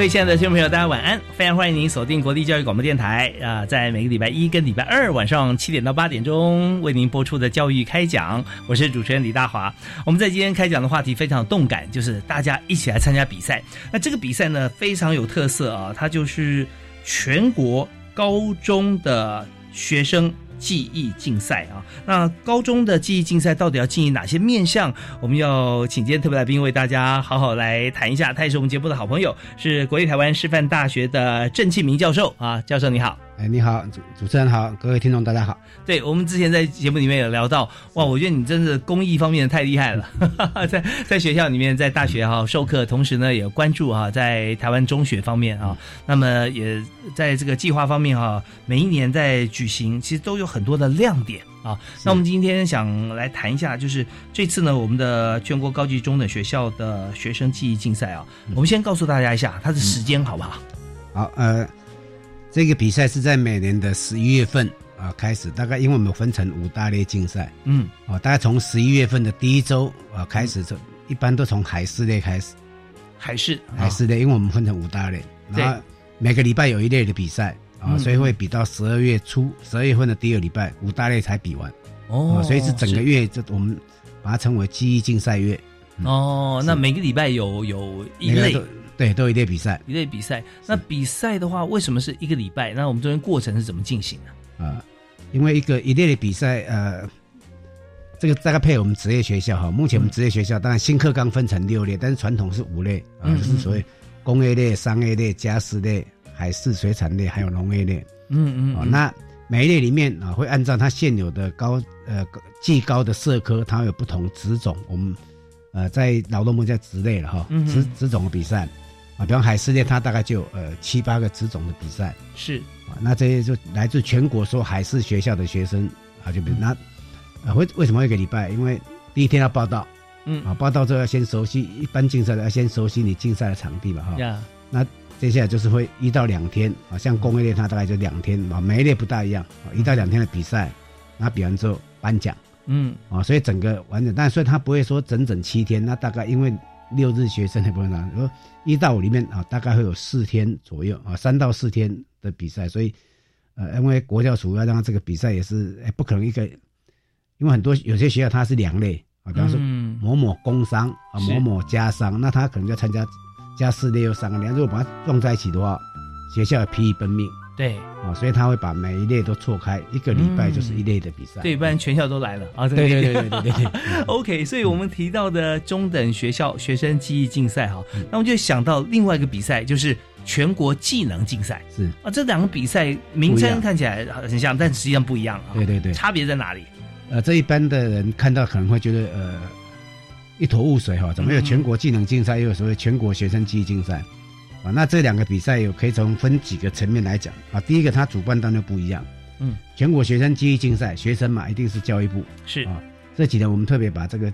各位亲爱的听众朋友，大家晚安！非常欢迎您锁定国立教育广播电台啊，在每个礼拜一跟礼拜二晚上七点到八点钟为您播出的教育开讲，我是主持人李大华。我们在今天开讲的话题非常有动感，就是大家一起来参加比赛。那这个比赛呢非常有特色啊，它就是全国高中的学生。记忆竞赛啊，那高中的记忆竞赛到底要记忆哪些面向？我们要请今天特别来宾为大家好好来谈一下。他也是我们节目的好朋友，是国立台湾师范大学的郑庆明教授啊，教授你好。哎，你好，主主持人好，各位听众大家好。对我们之前在节目里面有聊到，哇，我觉得你真是公益方面太厉害了，在在学校里面，在大学哈授课，同时呢也关注哈在台湾中学方面啊，那么也在这个计划方面哈，每一年在举行，其实都有很多的亮点啊。那我们今天想来谈一下，就是这次呢，我们的全国高级中等学校的学生记忆竞赛啊，我们先告诉大家一下它的时间好不好？好，呃。这个比赛是在每年的十一月份啊开始，大概因为我们分成五大类竞赛，嗯，哦，大概从十一月份的第一周啊开始，就一般都从海事类开始，海事海事类，因为我们分成五大类，然后每个礼拜有一类的比赛啊，所以会比到十二月初，十二月份的第二礼拜五大类才比完，哦，所以是整个月，这我们把它称为记忆竞赛月，哦，那每个礼拜有有一类。对，都有一类比赛，一类比赛。那比赛的话，为什么是一个礼拜？那我们中间过程是怎么进行的？啊，因为一个一类的比赛，呃，这个大概配我们职业学校哈。目前我们职业学校当然新课纲分成六类，但是传统是五类啊，就是所谓工业类、商业类、家事类、海事水产类，还有农业类。嗯嗯。哦那每一类里面啊，会按照它现有的高呃技高的社科，它有不同职种。我们呃在劳动部叫职类了哈，职职种的比赛。啊，比方海事类，它大概就呃七八个职种的比赛是啊，那这些就来自全国所有海事学校的学生啊，就比如那啊为为什么一个礼拜？因为第一天要报道，嗯啊，报道之后要先熟悉一般竞赛的要先熟悉你竞赛的场地嘛哈，那接下来就是会一到两天啊，像工业类它大概就两天啊，每一类不大一样啊，一到两天的比赛，那比完之后颁奖，嗯啊，所以整个完整，但所以它不会说整整七天，那大概因为。六日学生也不能拿，说一到五里面啊，大概会有四天左右啊，三到四天的比赛，所以呃，因为国教署要让这个比赛也是不可能一个，因为很多有些学校它是两类啊，比方说某某工商啊，某某家商，那他可能要参加加四类又三个类，如果把它撞在一起的话，学校疲于奔命。对啊，所以他会把每一类都错开，一个礼拜就是一类的比赛。对，不然全校都来了啊。对对对对对对。OK，所以我们提到的中等学校学生记忆竞赛哈，那我们就想到另外一个比赛，就是全国技能竞赛。是啊，这两个比赛名称看起来很像，但实际上不一样啊。对对对，差别在哪里？呃，这一般的人看到可能会觉得呃一头雾水哈，怎么有全国技能竞赛，又有所谓全国学生记忆竞赛？啊，那这两个比赛有可以从分几个层面来讲啊。第一个，它主办单位不一样，嗯，全国学生记忆竞赛，学生嘛一定是教育部是啊。这几年我们特别把这个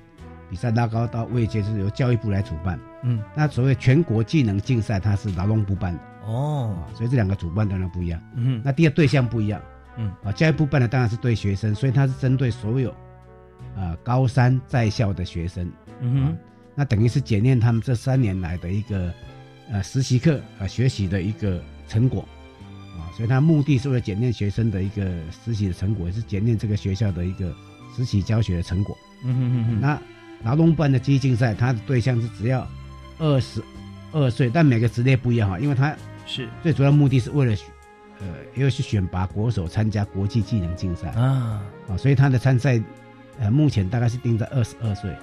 比赛拉高到位阶，是由教育部来主办，嗯。那所谓全国技能竞赛，它是劳动部办的哦，所以这两个主办当然不一样，嗯。那第二对象不一样，嗯啊，教育部办的当然是对学生，所以它是针对所有啊高三在校的学生，嗯哼，那等于是检验他们这三年来的一个。呃，实习课啊，学习的一个成果，啊，所以他目的是为了检验学生的一个实习的成果，也是检验这个学校的一个实习教学的成果。嗯哼哼哼。那劳动部办的机竞赛，它的对象是只要二十二岁，但每个职业不一样哈，因为它是最主要目的是为了呃，要去选拔国手参加国际技能竞赛啊啊，所以他的参赛呃目前大概是定在二十二岁，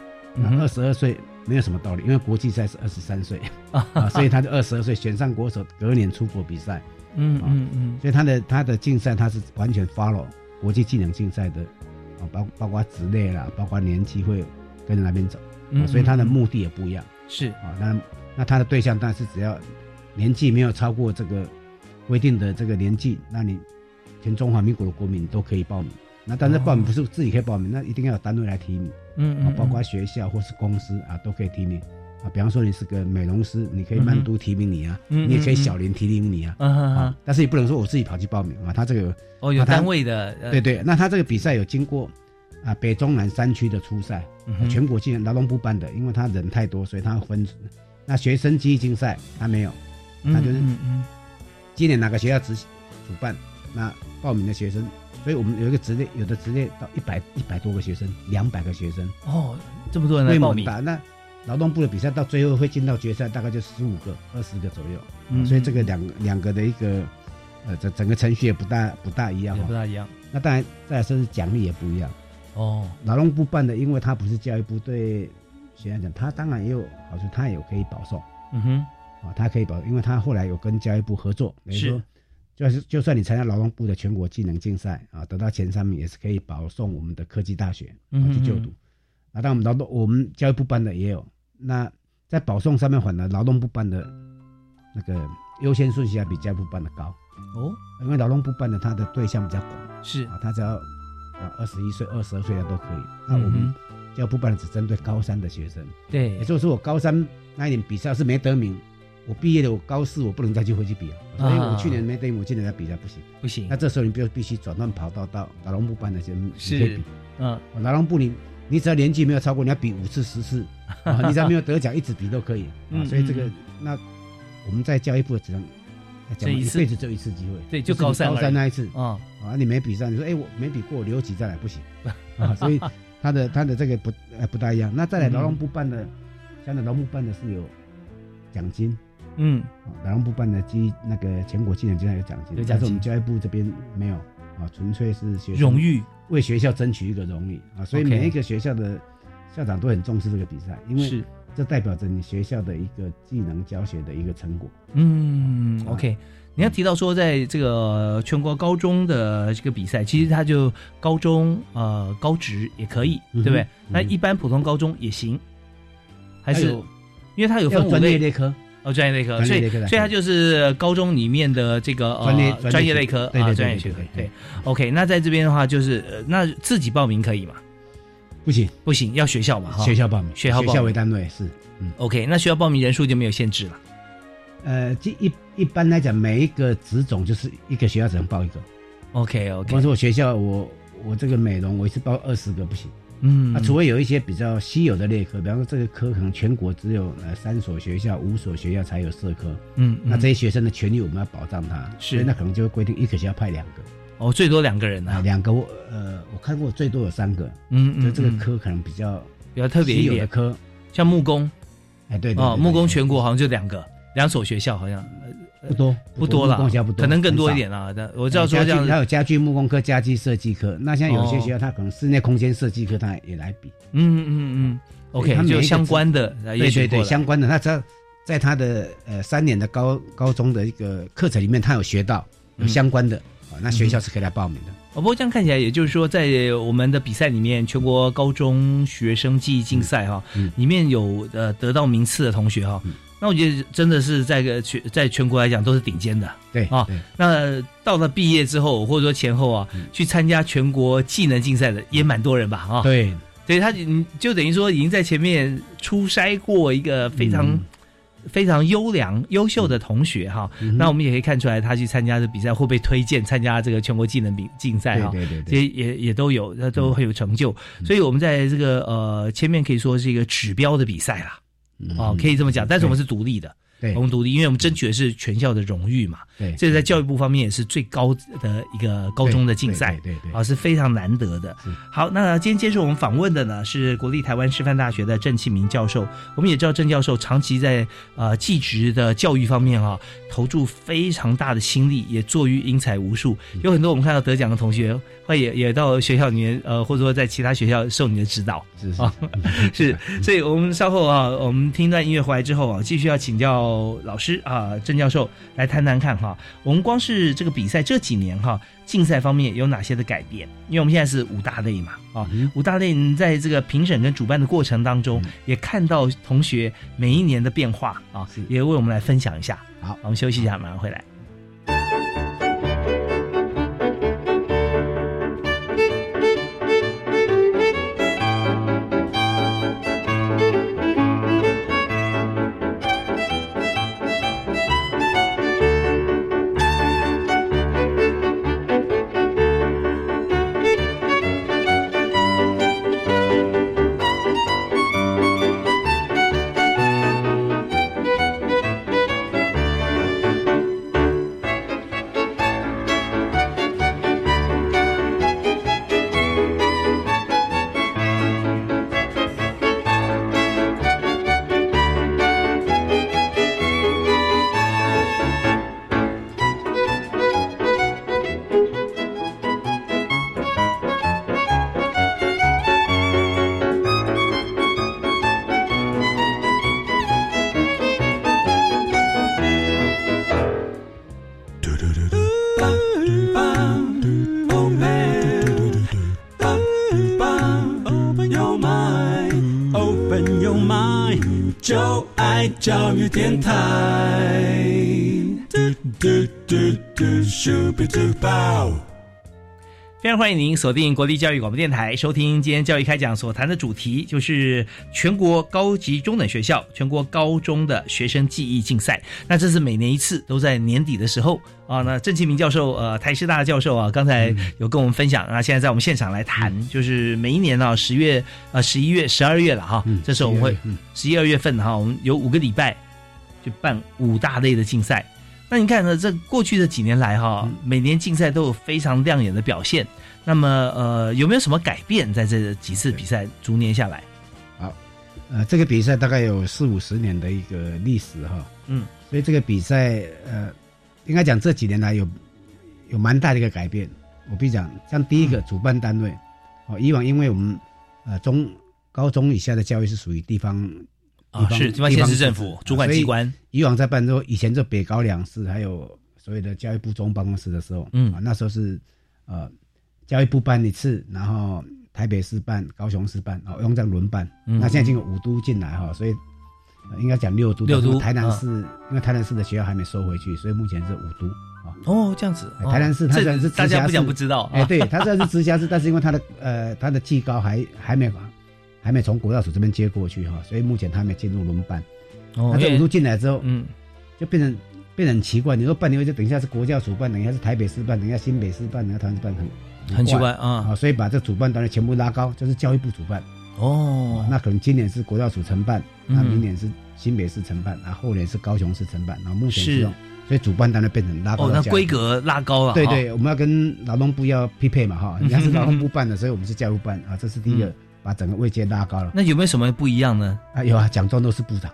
二十二岁没有什么道理，因为国际赛是二十三岁。啊，所以他就二十二岁选上国手，隔年出国比赛，嗯嗯嗯，所以他的他的竞赛他是完全 follow 国际技能竞赛的啊，包包括职类啦，包括年纪会跟着那边走，所以他的目的也不一样，是。啊，那那他的对象但是只要年纪没有超过这个。规定的这个年纪，那你全中华民国的国民都可以报名。那但是报名不是自己可以报名，那一定要有单位来提名。嗯嗯。包括学校或是公司啊，都可以提名。啊，比方说你是个美容师，你可以曼都提名你啊，你也可以小林提名你啊。嗯嗯。但是也不能说我自己跑去报名啊，他这个哦有单位的。对对，那他这个比赛有经过啊北中南三区的初赛，全国性劳动部办的，因为他人太多，所以他分。那学生记忆竞赛他没有，他就是。今年哪个学校执主办？那报名的学生，所以我们有一个职业，有的职业到一百一百多个学生，两百个学生哦，这么多人来报名。那劳动部的比赛到最后会进到决赛，大概就十五个、二十个左右。嗯，所以这个两两个的一个呃，整整个程序也不大不大一样，不大一样。那当然再来说是奖励也不一样哦。劳动部办的，因为他不是教育部对学生讲，他当然也有好处，他也可以保送。嗯哼。啊，他可以保，因为他后来有跟教育部合作，等于说，就是就算你参加劳动部的全国技能竞赛啊，得到前三名，也是可以保送我们的科技大学去就读。啊，但我们劳动，我们教育部办的也有。那在保送上面，反而劳动部办的那个优先顺序要比教育部办的高哦，因为劳动部办的他的对象比较广，是啊，他只要二十一岁、二十二岁的都可以。那我们教育部办的只针对高三的学生，对，也就是说我高三那一年比赛是没得名。我毕业了，我高四我不能再去回去比了，所以我去年没等于我今年再比赛不行，不行。那这时候你必必须转换跑道到劳动部办的些，是，嗯，劳动部你你只要年纪没有超过，你要比五次十。次，啊 你只要没有得奖一直比都可以。啊，所以这个那我们在教育部只能讲一辈子只有一次机会，对，就高三高三那一次。啊啊，你没比上，你说哎我没比过，留级再来不行。啊，所以他的他的这个不呃不大一样。那再来劳动部办的，像劳动部办的是有奖金。嗯，劳动部办的基那个全国技能竞赛有奖金，但是我们教育部这边没有啊，纯粹是学荣誉。为学校争取一个荣誉啊，所以每一个学校的校长都很重视这个比赛，因为这代表着你学校的一个技能教学的一个成果。嗯，OK，你要提到说，在这个全国高中的这个比赛，其实它就高中呃高职也可以，对不对？那一般普通高中也行，还是因为它有分专业类科。哦，专业类科，所以所以它就是高中里面的这个专业专业类科啊，专业学科。对，OK，那在这边的话，就是那自己报名可以吗？不行，不行，要学校嘛，学校报名，学校学校为单位是。嗯，OK，那学校报名人数就没有限制了。呃，这一一般来讲，每一个职种就是一个学校只能报一个。OK，OK。比方说我学校，我我这个美容，我一次报二十个不行。嗯，啊，除非有一些比较稀有的类科，比方说这个科可能全国只有呃三所学校、五所学校才有社科，嗯，那这些学生的权利我们要保障他，是，那可能就会规定一个学校派两个，哦，最多两个人啊，两个我呃我看过最多有三个，嗯，就这个科可能比较比较特别一点。的科，像木工，哎对哦，木工全国好像就两个，两所学校好像。不多不多了，可能更多一点了。我知道说这样，还有家具木工科、家具设计科。那像有些学校，它可能室内空间设计科，它也来比。嗯嗯嗯，OK，就相关的，对对对，相关的。那只要在他的呃三年的高高中的一个课程里面，他有学到有相关的啊，那学校是可以来报名的。哦不过这样看起来，也就是说，在我们的比赛里面，全国高中学生记忆竞赛哈，里面有呃得到名次的同学哈。那我觉得真的是在个全在全国来讲都是顶尖的，对啊。那到了毕业之后，或者说前后啊，去参加全国技能竞赛的也蛮多人吧？啊，对，所以他就等于说已经在前面初筛过一个非常非常优良优秀的同学哈。那我们也可以看出来，他去参加的比赛会被推荐参加这个全国技能比竞赛哈。对对对，这些也也都有，那都很有成就。所以我们在这个呃前面可以说是一个指标的比赛啦。哦，可以这么讲，但是我们是独立的，对，高中独立，因为我们争取的是全校的荣誉嘛。对，这在教育部方面也是最高的一个高中的竞赛，对对，啊是非常难得的。好，那今天接受我们访问的呢是国立台湾师范大学的郑庆明教授。我们也知道郑教授长期在呃技职的教育方面啊投注非常大的心力，也坐育英才无数。有很多我们看到得奖的同学，会也也到学校里面呃，或者说在其他学校受你的指导。是啊，是。所以我们稍后啊，我们听一段音乐回来之后啊，继续要请教老师啊郑教授来谈谈看。哈，我们光是这个比赛这几年哈，竞赛方面有哪些的改变？因为我们现在是五大类嘛，啊，五大类在这个评审跟主办的过程当中，也看到同学每一年的变化啊，也为我们来分享一下。好，我们休息一下，马上回来。育电台。嘟嘟嘟嘟非常欢迎您锁定国立教育广播电台，收听今天教育开讲所谈的主题，就是全国高级中等学校全国高中的学生记忆竞赛。那这是每年一次，都在年底的时候啊。那郑其明教授，呃，台师大的教授啊，刚才有跟我们分享啊，现在在我们现场来谈，就是每一年呢，十月、呃，十一月、十二月了哈，这时候我们会十一二月份哈，我们有五个礼拜就办五大类的竞赛。那你看呢？这过去的几年来哈，每年竞赛都有非常亮眼的表现。那么呃，有没有什么改变在这几次比赛逐年下来？好，呃，这个比赛大概有四五十年的一个历史哈。嗯，所以这个比赛呃，应该讲这几年来有有蛮大的一个改变。我比如讲，像第一个主办单位，哦，以往因为我们呃中高中以下的教育是属于地方。啊，是地方县市政府主管机关。以往在办之后，以前就北高两市，还有所谓的教育部中办公室的时候，嗯，啊，那时候是呃教育部办一次，然后台北市办、高雄市办，哦，用这样轮办。那现在已经有五都进来哈，所以应该讲六都。六都。台南市，因为台南市的学校还没收回去，所以目前是五都。哦，这样子。台南市它虽然是大家不讲不知道，哎，对，它虽然是直辖市，但是因为它的呃它的技高还还没。还没从国教署这边接过去哈，所以目前他没进入轮办。哦，那这五路进来之后，嗯，就变成变成很奇怪。你说办，理会就等一下是国教署办，等一下是台北市办，等一下新北市办，等一下台湾市办，很很奇怪啊。啊，所以把这主办单位全部拉高，就是教育部主办。哦，那可能今年是国教署承办，那明年是新北市承办，然后后年是高雄市承办，然后目前是，所以主办单位变成拉高。哦，那规格拉高了。对对，我们要跟劳动部要匹配嘛哈，人家是劳动部办的，所以我们是教育办啊，这是第一个。把整个位阶拉高了，那有没有什么不一样呢？啊，有啊，奖状都是部长，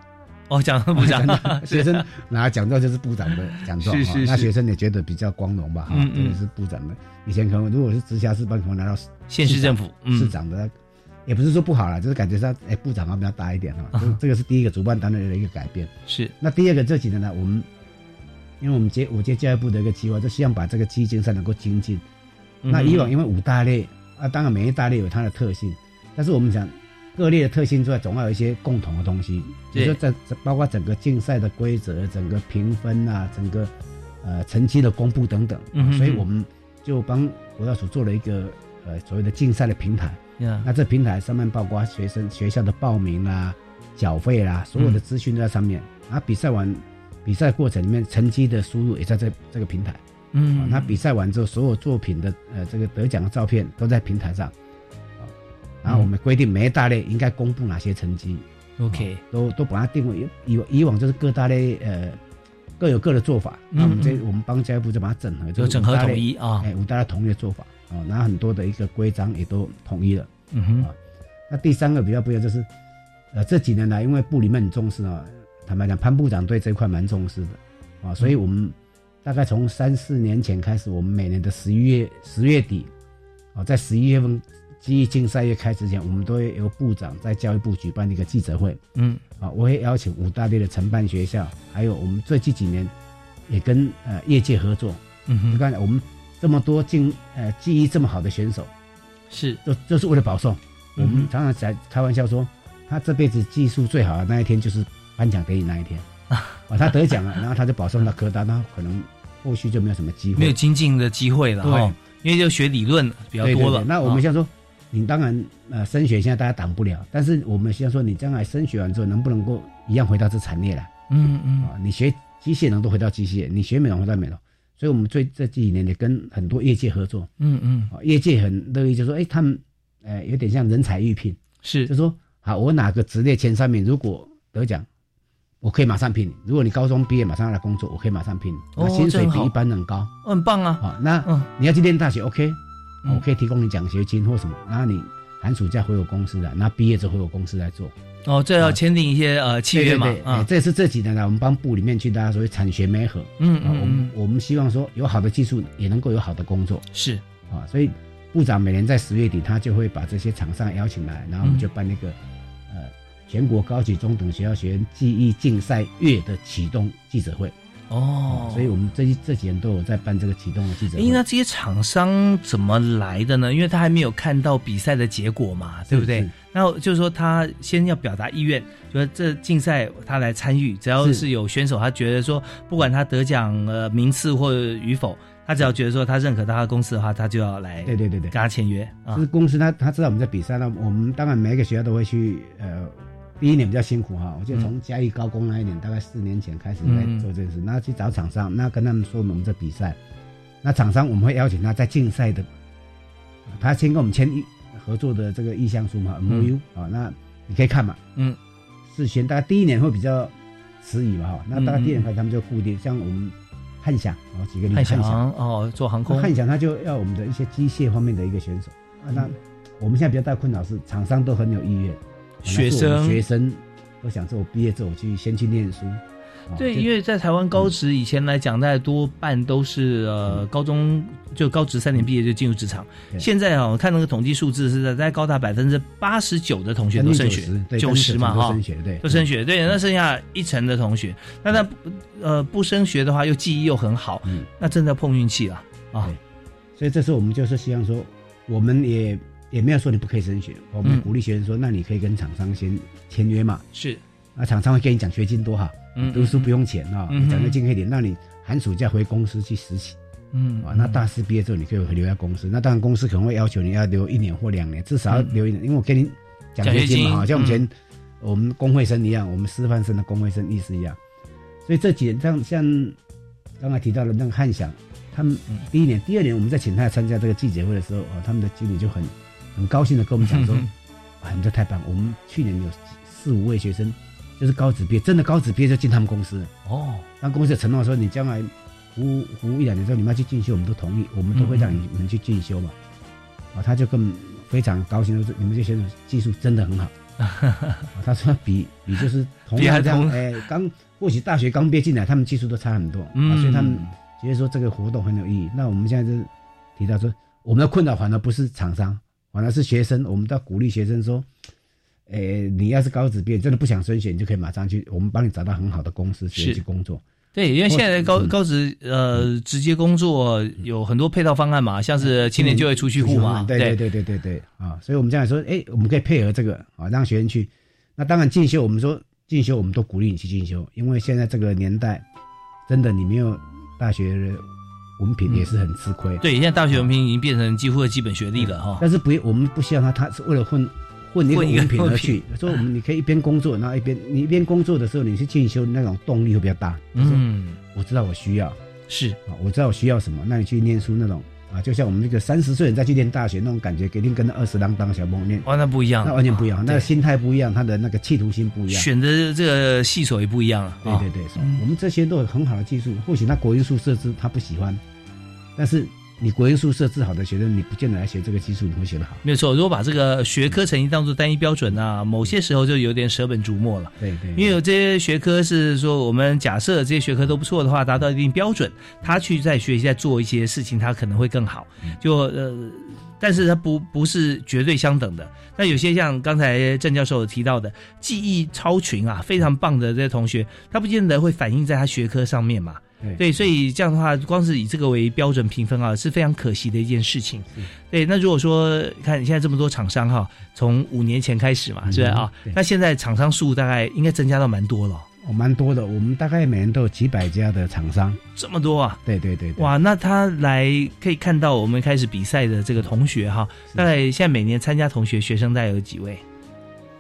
哦，奖状部长，学生拿奖状就是部长的 奖状，是是，那学生也觉得比较光荣吧？哈，这个是部长的。以前可能如果是直辖市办，可能拿到县市政府市长的，也不是说不好了，就是感觉上哎，部长啊比较大一点哈。这个是第一个主办单位的一个改变。是，那第二个这几年呢，我们因为我们接我接教育部的一个计划，就希望把这个基金赛能够精进。那以往因为五大类啊，当然每一大类有它的特性。但是我们讲各类的特性之外，总要有一些共同的东西，比如说在包括整个竞赛的规则、整个评分啊、整个呃成绩的公布等等，所以我们就帮国教署做了一个呃所谓的竞赛的平台。那这平台上面包括学生学校的报名啦、缴费啦，所有的资讯都在上面。啊，比赛完比赛过程里面成绩的输入也在这这个平台。嗯，那比赛完之后，所有作品的呃这个得奖的照片都在平台上。然后我们规定每一大类应该公布哪些成绩，OK，都都把它定位以以往就是各大类呃各有各的做法，那我们这我们帮教育部就把它整合，就整合统一啊，哎，五大类统一的做法。啊，然后很多的一个规章也都统一了。嗯哼，那第三个比较不一样就是，呃，这几年来因为部里面很重视啊，坦白讲，潘部长对这块蛮重视的。啊，所以我们大概从三四年前开始，我们每年的十一月十月底啊，在十一月份。记忆竞赛月开之前，我们都会由部长在教育部举办一个记者会。嗯，啊，我会邀请五大类的承办学校，还有我们最近几年也跟呃业界合作。嗯哼，你看我们这么多竞呃记忆这么好的选手，是，就就是为了保送。我们常常在开玩笑说，他这辈子技术最好的那一天就是颁奖典礼那一天啊，他得奖了，然后他就保送到科大，那可能后续就没有什么机会，没有精进的机会了对，因为就学理论比较多了。那我们像说。你当然，呃，升学现在大家挡不了，但是我们希望说，你将来升学完之后，能不能够一样回到这产业来？嗯嗯。啊，你学机械能都回到机械，你学美容回到美容，所以我们最这几年也跟很多业界合作。嗯嗯。啊，业界很乐意，就说，哎，他们，呃，有点像人才预聘，是，就说，好，我哪个职业前三名，如果得奖，我可以马上聘你。如果你高中毕业马上要来工作，我可以马上聘你。哦，薪水比一般人高。很棒啊。好，那你要去念大学，OK。我可以提供你奖学金或什么，然后你寒暑假回我公司来，那毕业之后回我公司来做。哦，这要签订一些呃契约嘛？啊，这是这几年来我们帮部里面去大家所谓产学媒合。嗯嗯，我们我们希望说有好的技术也能够有好的工作。是啊，所以部长每年在十月底他就会把这些厂商邀请来，然后我们就办那个呃全国高级中等学校学员技艺竞赛月的启动记者会。哦，所以我们这这几年都有在办这个启动的记者会。那这些厂商怎么来的呢？因为他还没有看到比赛的结果嘛，对不对？那就是说他先要表达意愿，说这竞赛他来参与，只要是有选手，他觉得说不管他得奖呃名次或与否，他只要觉得说他认可他的公司的话，他就要来。对对对对，跟他签约啊。是公司他他知道我们在比赛，那我们当然每个学校都会去呃。第一年比较辛苦哈，我就从嘉义高工那一年，大概四年前开始在做这件事。那去找厂商，那跟他们说我们这比赛，那厂商我们会邀请他在竞赛的，他先跟我们签意合作的这个意向书嘛，M O U 啊，那你可以看嘛，嗯，事先大概第一年会比较迟疑嘛哈，那大概第二年开始他们就固定，像我们汉翔哦几个汉翔哦做航空，汉翔他就要我们的一些机械方面的一个选手啊，那我们现在比较大困扰是厂商都很有意愿。学生学生我想说，我毕业之后去先去念书。对，因为在台湾高职以前来讲，大概多半都是呃高中就高职三年毕业就进入职场。现在啊，我看那个统计数字是在在高达百分之八十九的同学都升学，九十嘛哈，对，都升学。对，那剩下一成的同学，那他呃不升学的话，又记忆又很好，那真的碰运气了啊。所以这次我们就是希望说，我们也。也没有说你不可以升学，我们鼓励学生说，那你可以跟厂商先签约嘛。是，那厂商会给你奖学金多好，读书不用钱啊，奖学金可以点，那你寒暑假回公司去实习，嗯，啊，那大四毕业之后你可以留在公司，那当然公司可能会要求你要留一年或两年，至少要留一年，因为我给你奖学金。嘛，像我们前我们工会生一样，我们师范生的工会生意思一样，所以这几年像像刚才提到的那个汉翔，他们第一年、第二年我们在请他参加这个记者会的时候啊，他们的经理就很。很高兴的跟我们讲说，啊，你这太棒！我们去年有四五位学生，就是高职毕业，真的高职毕业就进他们公司了哦。那公司承诺说，你将来服务服务一两年之后，你们要去进修，我们都同意，我们都会让你们去进修嘛。啊，他就更非常高兴，说你们这些技术真的很好。他说比比就是同样这样，哎，刚或许大学刚毕业进来，他们技术都差很多，啊，所以他们觉得说这个活动很有意义。那我们现在就提到说，我们的困扰反而不是厂商。反而是学生，我们都要鼓励学生说：“诶，你要是高职毕业，真的不想升学，你就可以马上去，我们帮你找到很好的公司学习工作。”对，因为现在高高职呃直接工作有很多配套方案嘛，像是青年就业储蓄户嘛，对对对对对对啊，所以我们这样说，哎，我们可以配合这个啊，让学生去。那当然进修，我们说进修，我们都鼓励你去进修，因为现在这个年代，真的你没有大学。文凭也是很吃亏。对，现在大学文凭已经变成几乎的基本学历了哈。但是不，我们不希望他，他是为了混混一个文凭而去。所以我们你可以一边工作，然后一边你一边工作的时候，你去进修，那种动力会比较大。嗯，我知道我需要是啊，我知道我需要什么，那你去念书那种啊，就像我们那个三十岁人再去念大学那种感觉，肯定跟那二十郎当小梦念，哇，那不一样，那完全不一样，那个心态不一样，他的那个企图心不一样，选的这个系所也不一样了。对对对，我们这些都有很好的技术，或许他国因素设置他不喜欢，但是。你国音数设置好的学生，你不见得来学这个基础，你会学得好。没有错，如果把这个学科成绩当做单一标准啊，某些时候就有点舍本逐末了。对对，因为有这些学科是说，我们假设这些学科都不错的话，达到一定标准，他去在学习在做一些事情，他可能会更好。就呃，但是他不不是绝对相等的。那有些像刚才郑教授提到的，记忆超群啊，非常棒的这些同学，他不见得会反映在他学科上面嘛。对，所以这样的话，光是以这个为标准评分啊，是非常可惜的一件事情。对，那如果说看你现在这么多厂商哈，从五年前开始嘛，是不是啊？那现在厂商数大概应该增加到蛮多了。哦，蛮多的。我们大概每年都有几百家的厂商，这么多啊？对对对。哇，那他来可以看到我们开始比赛的这个同学哈，大概现在每年参加同学学生大概有几位？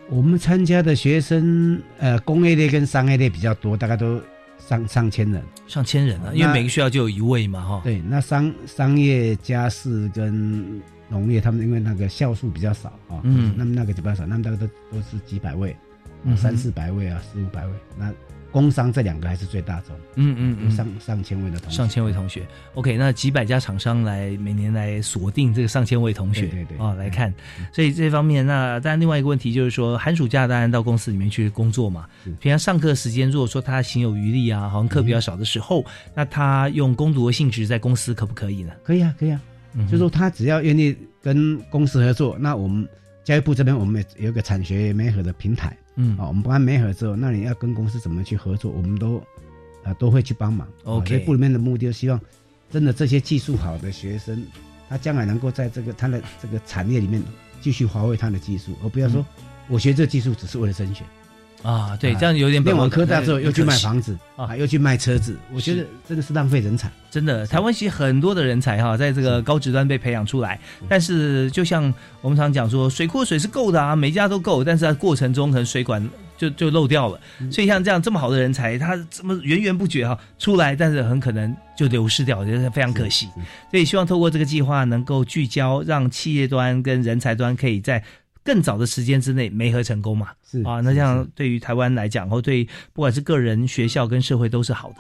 我们参加的学生，呃，工业类跟商业类比较多，大概都。上上千人，上千人啊！因为每个学校就有一位嘛，哈。对，那商商业、家事跟农业，他们因为那个校数比较少啊，嗯，那么那个就比较少，那么大概都都是几百位，三四百位啊，四五百位，那。工商这两个还是最大众，嗯嗯嗯，上上千位的同学，上千位同学，OK，那几百家厂商来每年来锁定这个上千位同学，对对啊来看，所以这方面，那当然另外一个问题就是说，寒暑假当然到公司里面去工作嘛，平常上课时间如果说他行有余力啊，好像课比较少的时候，那他用攻读的性质在公司可不可以呢？可以啊，可以啊，就是说他只要愿意跟公司合作，那我们教育部这边我们也有个产学媒合的平台。嗯，好，我们帮媒合之后，那你要跟公司怎么去合作，我们都，啊，都会去帮忙。OK，部里面的目的就希望，真的这些技术好的学生，他将来能够在这个他的这个产业里面继续发挥他的技术，而不要说我学这技术只是为了升学。啊，对，这样有点念完科大之后又去卖房子啊，又去卖车子，我觉得真的是浪费人才。真的，台湾其实很多的人才哈，在这个高职端被培养出来，但是就像我们常讲说，水库水是够的啊，每家都够，但是在过程中可能水管就就漏掉了，所以像这样这么好的人才，他这么源源不绝哈出来，但是很可能就流失掉，我觉得非常可惜。所以希望透过这个计划，能够聚焦，让企业端跟人才端可以在。更早的时间之内没合成功嘛？是啊，那这样对于台湾来讲，或对不管是个人、学校跟社会都是好的。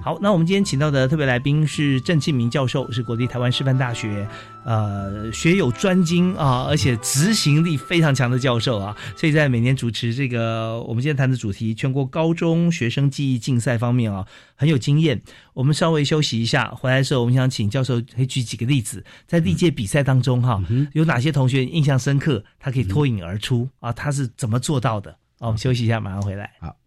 好，那我们今天请到的特别来宾是郑庆明教授，是国立台湾师范大学，呃，学有专精啊，而且执行力非常强的教授啊，所以在每年主持这个我们今天谈的主题全国高中学生记忆竞赛方面啊，很有经验。我们稍微休息一下，回来的时候我们想请教授可以举几个例子，在历届比赛当中哈，有哪些同学印象深刻，他可以脱颖而出啊？他是怎么做到的？我们休息一下，马上回来。好。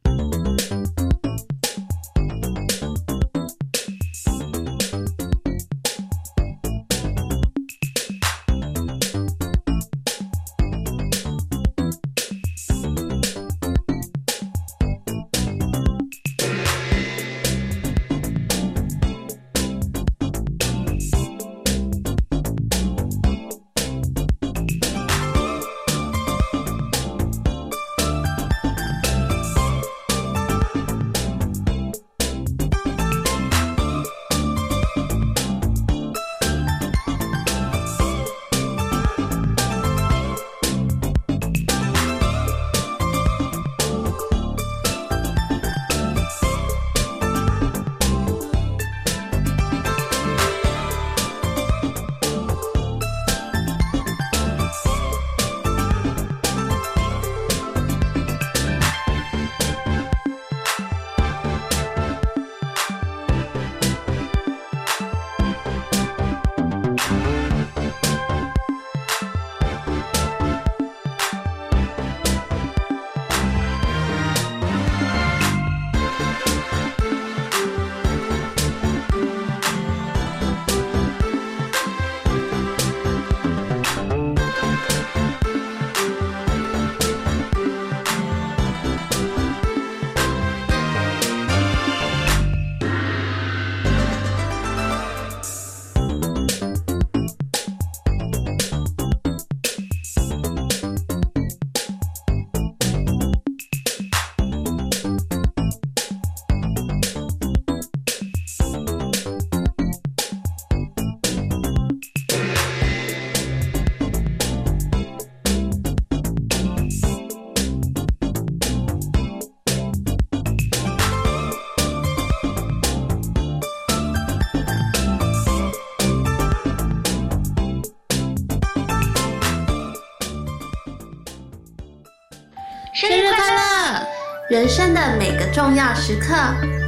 人生的每个重要时刻，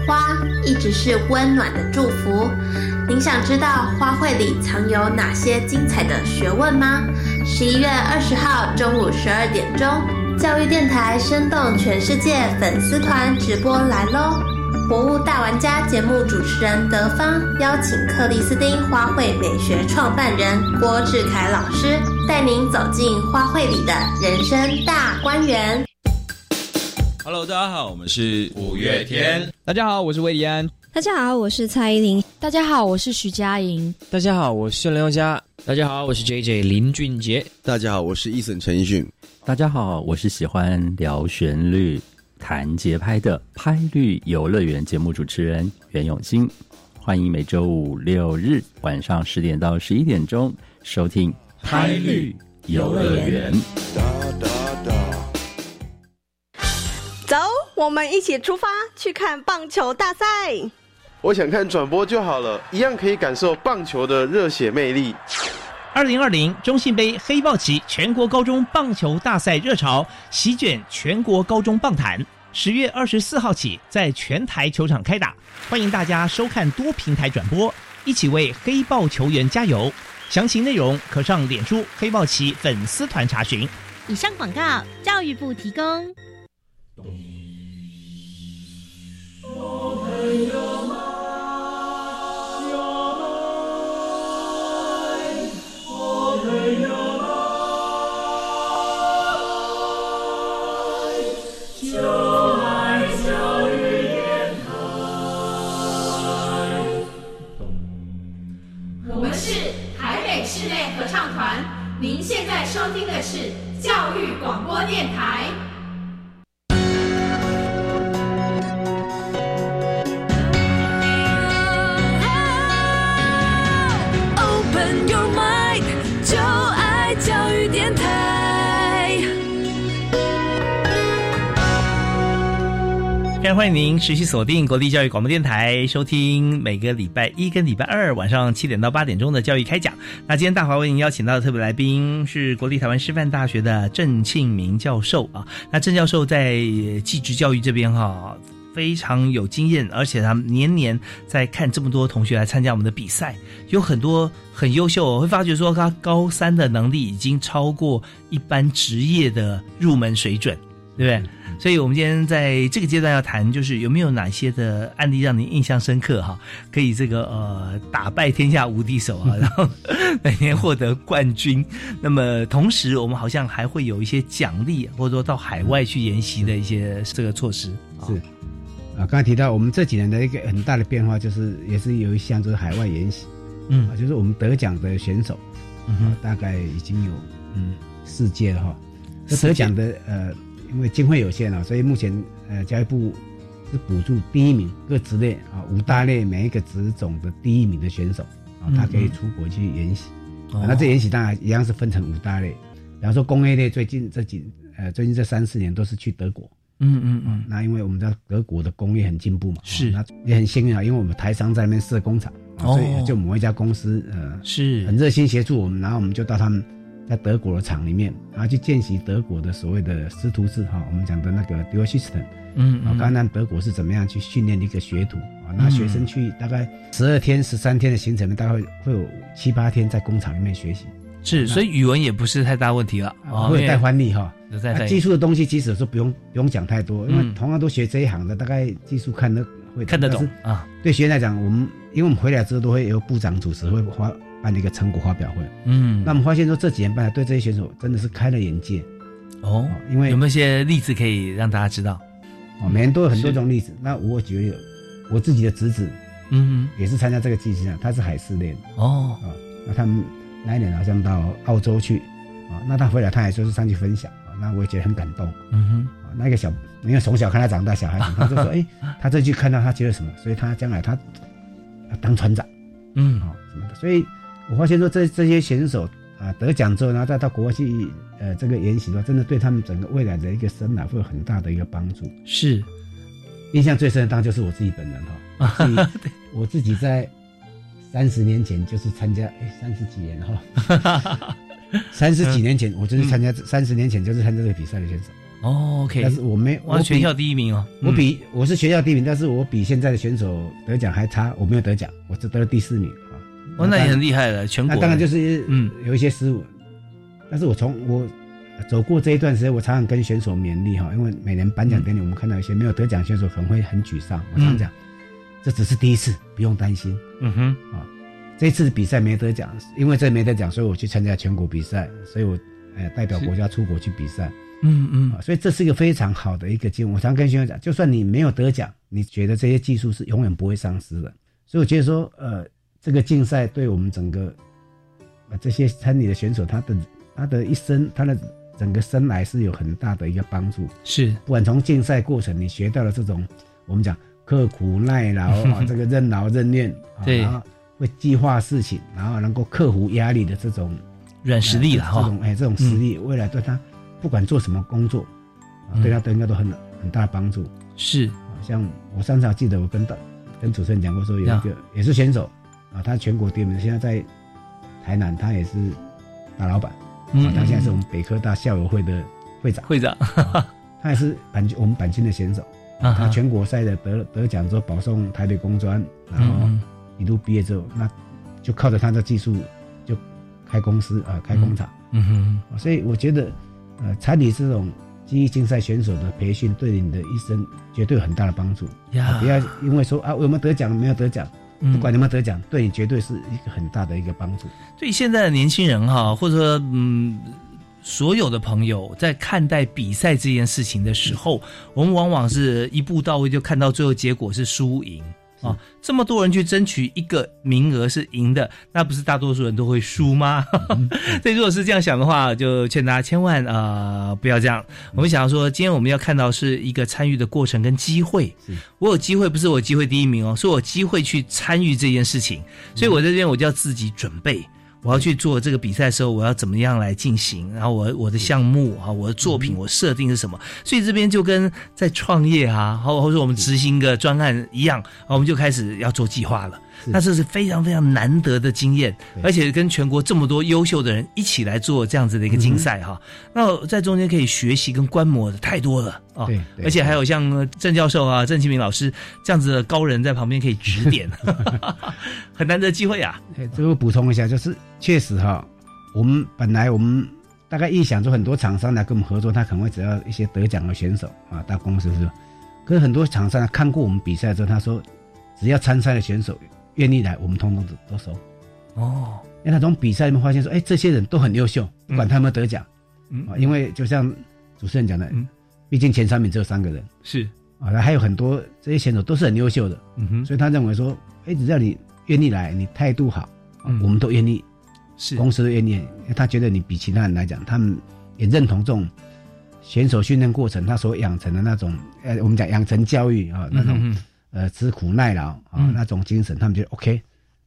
花一直是温暖的祝福。您想知道花卉里藏有哪些精彩的学问吗？十一月二十号中午十二点钟，教育电台生动全世界粉丝团直播来喽！博物大玩家节目主持人德芳邀请克里斯汀花卉美学创办人郭志凯老师，带您走进花卉里的人生大观园。Hello，大家好，我们是五月天。大家好，我是魏迪安。大家好，我是蔡依林。大家好，我是徐佳莹。大家好，我是刘佳。大家好，我是 J J 林俊杰。大家好，我是 Eason 陈奕迅。大家好，我是喜欢聊旋律、弹节拍的拍律游乐园节目主持人袁永新。欢迎每周五六日晚上十点到十一点钟收听拍律游乐园。我们一起出发去看棒球大赛。我想看转播就好了，一样可以感受棒球的热血魅力。二零二零中信杯黑豹旗全国高中棒球大赛热潮席卷全国高中棒坛，十月二十四号起在全台球场开打，欢迎大家收看多平台转播，一起为黑豹球员加油。详情内容可上脸书黑豹旗粉丝团查询。以上广告，教育部提供。我们友爱我们友爱就爱教育烟台我们是海北室内合唱团您现在收听的是教育广播电台。欢迎您持续锁定国立教育广播电台，收听每个礼拜一跟礼拜二晚上七点到八点钟的教育开讲。那今天大华为您邀请到的特别来宾是国立台湾师范大学的郑庆明教授啊。那郑教授在技职教育这边哈非常有经验，而且他年年在看这么多同学来参加我们的比赛，有很多很优秀。会发觉说他高三的能力已经超过一般职业的入门水准，对不对？所以，我们今天在这个阶段要谈，就是有没有哪些的案例让您印象深刻哈？可以这个呃打败天下无敌手啊，然后每年获得冠军。那么同时，我们好像还会有一些奖励，或者说到海外去研习的一些这个措施。是啊，刚才提到我们这几年的一个很大的变化，就是也是有一项就是海外研习，嗯，就是我们得奖的选手，嗯，大概已经有嗯四届了哈。得奖的呃。因为经费有限啊，所以目前呃教育部是补助第一名各职类啊五大类每一个职种的第一名的选手啊，他可以出国去研习。那这研习当然一样是分成五大类，比方说工业类，最近这几呃最近这三四年都是去德国。嗯嗯嗯。那因为我们知道德国的工业很进步嘛，是那也很幸运啊，因为我们台商在那边设工厂，所以就某一家公司呃是很热心协助我们，然后我们就到他们。在德国的厂里面，然后去见习德国的所谓的师徒制哈，我们讲的那个 dual system，嗯，啊，看看德国是怎么样去训练一个学徒啊，那学生去大概十二天、十三天的行程呢，大概会有七八天在工厂里面学习。是，所以语文也不是太大问题了，会带翻译哈。那技术的东西其实说不用不用讲太多，因为同样都学这一行的，大概技术看得会看得懂啊。对学员来讲，我们因为我们回来之后都会由部长主持会花。办了一个成果发表会，嗯，那我们发现说这几年办对这些选手真的是开了眼界，哦，因为有没有一些例子可以让大家知道？哦，每年都有很多种例子。那我觉得我自己的侄子，嗯，也是参加这个技师啊，他是海事练，哦，啊，那他们那一年好像到澳洲去，啊，那他回来他还说是上去分享，啊，那我也觉得很感动，嗯哼，啊，那个小，因为从小看他长大，小孩子 他就说，哎，他这句看到他觉得什么，所以他将来他要当船长，嗯，啊什么的，所以。我发现说这这些选手啊得奖之后，然后再到国外去呃这个研习的话，真的对他们整个未来的一个生涯会有很大的一个帮助。是，印象最深的当然就是我自己本人哈，我自己在三十年前就是参加，哎，三十几年哈，三十几年前我就是参加，三十年前就是参加这个比赛的选手。哦，OK，但是我没我全校第一名哦，我比我是全校第一名，但是我比现在的选手得奖还差，我没有得奖，我只得了第四名啊。哦，那也很厉害了，全国。那当然就是嗯有一些失误，但是我从我走过这一段时间，我常常跟选手勉励哈，因为每年颁奖典礼我们看到一些没有得奖选手可能会很沮丧，我常讲这只是第一次，不用担心。嗯哼啊，这次比赛没得奖，因为这没得奖，所以我去参加全国比赛，所以我呃代表国家出国去比赛。嗯嗯，所以这是一个非常好的一个机会。我常跟学员讲，就算你没有得奖，你觉得这些技术是永远不会丧失的。所以我觉得说，呃，这个竞赛对我们整个啊这些参与的选手，他的他的一生，他的整个生来是有很大的一个帮助。是，不管从竞赛过程，你学到了这种我们讲刻苦耐劳 啊，这个任劳任怨，对，然后会计划事情，然后能够克服压力的这种软实力了哈。这种哎，这种实力，未来对他。不管做什么工作，啊，对他都应该都很很大的帮助。是，像我上次记得我跟大跟主持人讲过，说有一个也是选手，啊，他全国第一名，现在在台南，他也是大老板，嗯，他现在是我们北科大校友会的会长，会长，他也是板我们板青的选手，啊他全国赛的得得奖之后保送台北工专，然后一路毕业之后，那就靠着他的技术就开公司啊，开工厂，嗯哼，所以我觉得。呃，参与这种技艺竞赛选手的培训，对你的一生绝对有很大的帮助。呀，不要因为说啊，有没有得奖，没有得奖，不管有没有得奖，对你绝对是一个很大的一个帮助。对现在的年轻人哈，或者说嗯，所有的朋友在看待比赛这件事情的时候，我们往往是一步到位，就看到最后结果是输赢。啊，这么多人去争取一个名额是赢的，那不是大多数人都会输吗？所以如果是这样想的话，就劝大家千万啊不要这样。我们想要说，今天我们要看到是一个参与的过程跟机会。我有机会，不是我机会第一名哦，是我机会去参与这件事情。所以我在这边我就要自己准备。我要去做这个比赛的时候，我要怎么样来进行？然后我我的项目啊，我的作品，我设定是什么？所以这边就跟在创业啊，或或者我们执行个专案一样，我们就开始要做计划了。那这是非常非常难得的经验，而且跟全国这么多优秀的人一起来做这样子的一个竞赛哈。那在中间可以学习跟观摩的太多了啊，而且还有像郑教授啊、郑启明老师这样子的高人在旁边可以指点，很难得机会啊。最后补充一下，就是确实哈，我们本来我们大概预想说很多厂商来跟我们合作，他可能会只要一些得奖的选手啊，大公司是。可是很多厂商看过我们比赛之后，他说只要参赛的选手。愿意来，我们通通都都收。哦，因为他从比赛里面发现说，哎，这些人都很优秀，不管他有没有得奖，嗯，因为就像主持人讲的，嗯，毕竟前三名只有三个人，是。啊，那还有很多这些选手都是很优秀的，嗯哼，所以他认为说，哎，只要你愿意来，你态度好，嗯。我们都愿意，是。公司都愿意，他觉得你比其他人来讲，他们也认同这种选手训练过程，他所养成的那种，呃，我们讲养成教育啊，那种。呃，吃苦耐劳啊，那种精神，他们就 OK，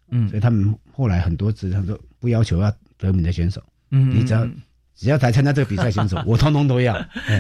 嗯，所以他们后来很多职场都不要求要得名的选手，嗯，你只要只要来参加这个比赛选手，我通通都要。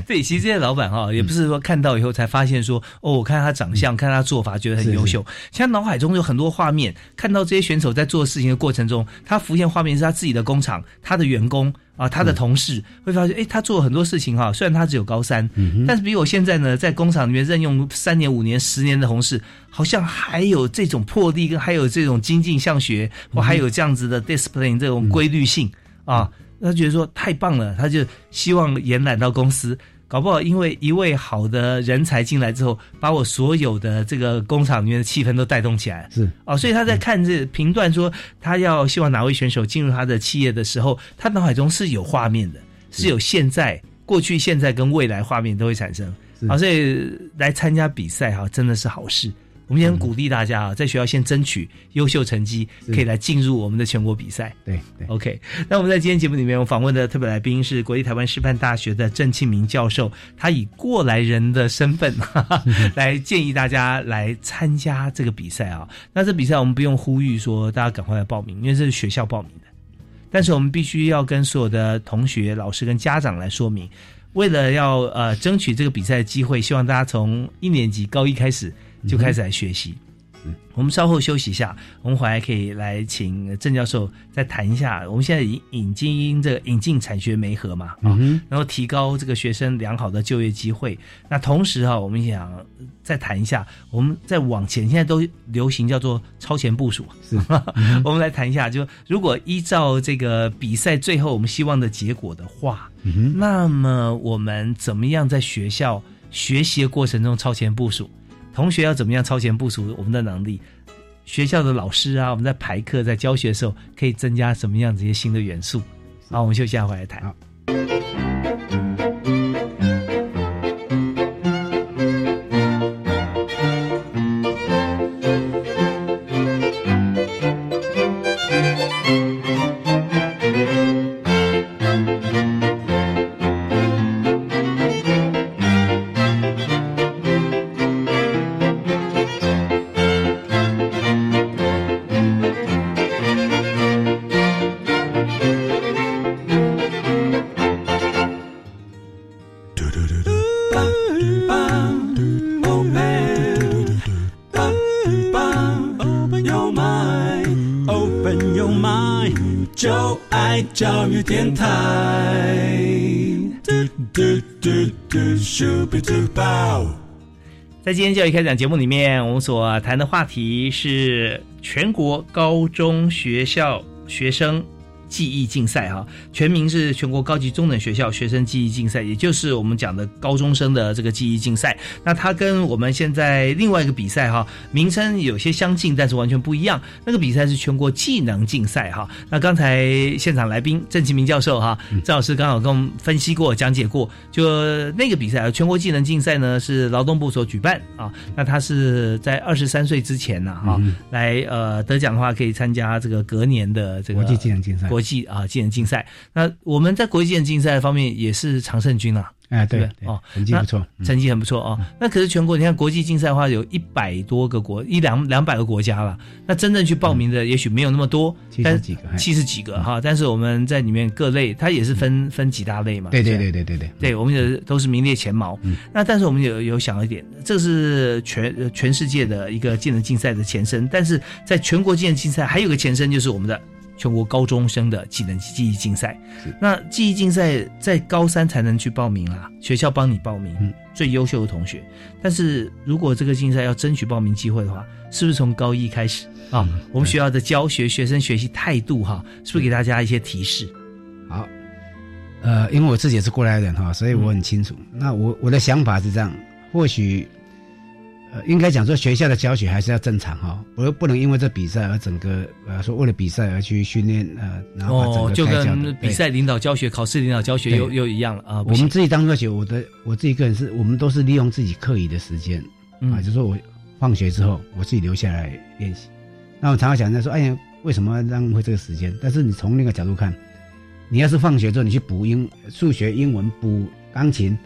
对，其实这些老板哈，也不是说看到以后才发现说，哦，我看他长相，看他做法，觉得很优秀。现在脑海中有很多画面，看到这些选手在做事情的过程中，他浮现画面是他自己的工厂，他的员工。啊，他的同事会发现，哎，他做了很多事情哈。虽然他只有高三，但是比我现在呢，在工厂里面任用三年、五年、十年的同事，好像还有这种魄力，跟还有这种精进向学，或还有这样子的 discipline 这种规律性啊。他觉得说太棒了，他就希望延揽到公司。搞不好，因为一位好的人才进来之后，把我所有的这个工厂里面的气氛都带动起来。是哦，所以他在看这评断说他要希望哪位选手进入他的企业的时候，他脑海中是有画面的，是有现在、过去、现在跟未来画面都会产生。好，所以来参加比赛哈，真的是好事。我们先鼓励大家啊，在学校先争取优秀成绩，可以来进入我们的全国比赛。对，OK。那我们在今天节目里面，我访问的特别来宾是国立台湾师范大学的郑庆明教授，他以过来人的身份 来建议大家来参加这个比赛啊。那这比赛我们不用呼吁说大家赶快来报名，因为这是学校报名的。但是我们必须要跟所有的同学、老师跟家长来说明，为了要呃争取这个比赛的机会，希望大家从一年级高一开始。就开始来学习，我们稍后休息一下，我们回来可以来请郑教授再谈一下。我们现在引引进这个引进产学媒合嘛，啊，然后提高这个学生良好的就业机会。那同时哈，我们想再谈一下，我们再往前，现在都流行叫做超前部署。是，我们来谈一下，就如果依照这个比赛最后我们希望的结果的话，那么我们怎么样在学校学习的过程中超前部署？同学要怎么样超前部署我们的能力？学校的老师啊，我们在排课、在教学的时候，可以增加什么样子一些新的元素？好，我们休息下回来谈。我爱教育电台在今天教育开讲节目里面，我们所谈的话题是全国高中学校学生。记忆竞赛哈，全名是全国高级中等学校学生记忆竞赛，也就是我们讲的高中生的这个记忆竞赛。那它跟我们现在另外一个比赛哈，名称有些相近，但是完全不一样。那个比赛是全国技能竞赛哈。那刚才现场来宾郑其明教授哈，郑老师刚好跟我们分析过、讲解过，就那个比赛全国技能竞赛呢是劳动部所举办啊。那他是在二十三岁之前呢哈，来呃得奖的话可以参加这个隔年的这个国际技能竞赛。国际啊，技能竞赛，那我们在国际技能竞赛方面也是常胜军啊。哎，对哦，成绩不错，成绩很不错哦。那可是全国，你看国际竞赛的话，有一百多个国，一两两百个国家了。那真正去报名的也许没有那么多，七十几个，七十几个哈。但是我们在里面各类，它也是分分几大类嘛。对对对对对对，对我们也都是名列前茅。那但是我们有有想一点，这是全全世界的一个技能竞赛的前身，但是在全国技能竞赛还有个前身，就是我们的。全国高中生的技能记忆竞赛，那记忆竞赛在高三才能去报名啊，学校帮你报名，最优秀的同学。但是如果这个竞赛要争取报名机会的话，是不是从高一开始啊？我们学校的教学、学生学习态度哈，是不是给大家一些提示？好，呃，因为我自己也是过来人哈，所以我很清楚。那我我的想法是这样，或许。呃，应该讲说学校的教学还是要正常哈，不不能因为这比赛而整个呃说为了比赛而去训练呃，然后把整个就跟比赛领导教学、考试领导教学又又一样了啊。我们自己当科学，我的我自己个人是我们都是利用自己课余的时间啊，就是说我放学之后我自己留下来练习。那我常常想着说，哎呀，为什么浪费这个时间？但是你从那个角度看，你要是放学之后你去补英数学、英文、补钢琴，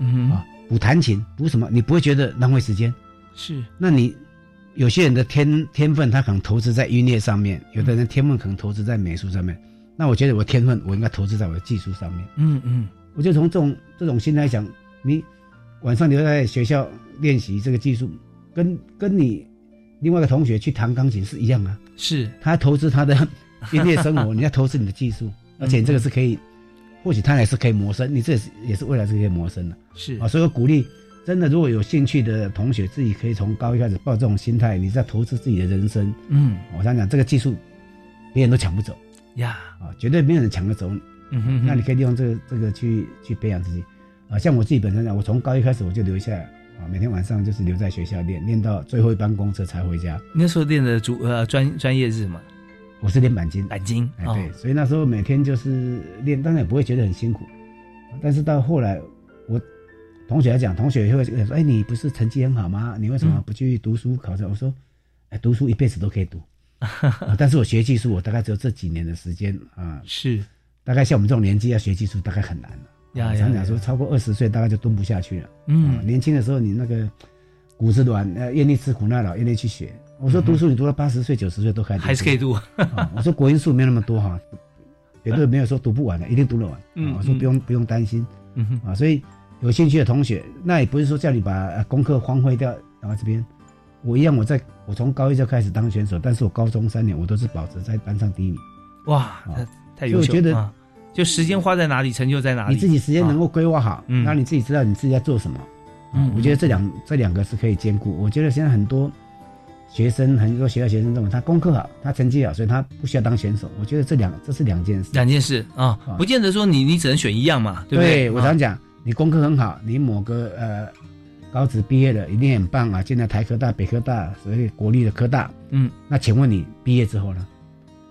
嗯啊，补弹琴、补什么，你不会觉得浪费时间。是，那你有些人的天天分，他可能投资在音乐上面；有的人天分可能投资在美术上面。那我觉得我天分，我应该投资在我的技术上面。嗯嗯，我就从这种这种心态想，你晚上留在学校练习这个技术，跟跟你另外一个同学去弹钢琴是一样啊。是，他投资他的 音乐生活，你要投资你的技术，而且这个是可以，或许他也是可以谋生，你这也是也是未来是可以谋生的。是啊，所以我鼓励。真的，如果有兴趣的同学，自己可以从高一开始抱这种心态，你在投资自己的人生。嗯，我想讲这个技术，别人都抢不走呀，啊，绝对没有人抢得走。嗯哼，那你可以利用这个这个去去培养自己。啊，像我自己本身讲，我从高一开始我就留下来，啊，每天晚上就是留在学校练，练到最后一班公车才回家。那时候练的主呃专专业是什么，我是练板筋。板筋，哎对，所以那时候每天就是练，当然也不会觉得很辛苦。但是到后来我。同学来讲，同学也会说：“哎，你不是成绩很好吗？你为什么不去读书考试？”我说：“哎，读书一辈子都可以读，但是我学技术，我大概只有这几年的时间啊。是，大概像我们这种年纪要学技术，大概很难了。呀常讲说，超过二十岁大概就蹲不下去了。嗯，年轻的时候你那个骨子软，呃，愿意吃苦耐劳，愿意去学。我说读书，你读到八十岁、九十岁都可以，还是可以读。我说国音数没那么多哈，绝对没有说读不完的，一定读得完。嗯，我说不用不用担心。嗯哼，啊，所以。有兴趣的同学，那也不是说叫你把功课荒废掉，然后这边，我一样，我在我从高一就开始当选手，但是我高中三年我都是保持在班上第一名。哇，太优秀！我觉得，就时间花在哪里，成就在哪里。你自己时间能够规划好，那你自己知道你自己在做什么。嗯，我觉得这两这两个是可以兼顾。我觉得现在很多学生，很多学校学生认为他功课好，他成绩好，所以他不需要当选手。我觉得这两这是两件事。两件事啊，不见得说你你只能选一样嘛，对不对？我常讲，你功课很好，你某个呃。高职毕业的，一定很棒啊！进了台科大、北科大，所以国立的科大。嗯，那请问你毕业之后呢？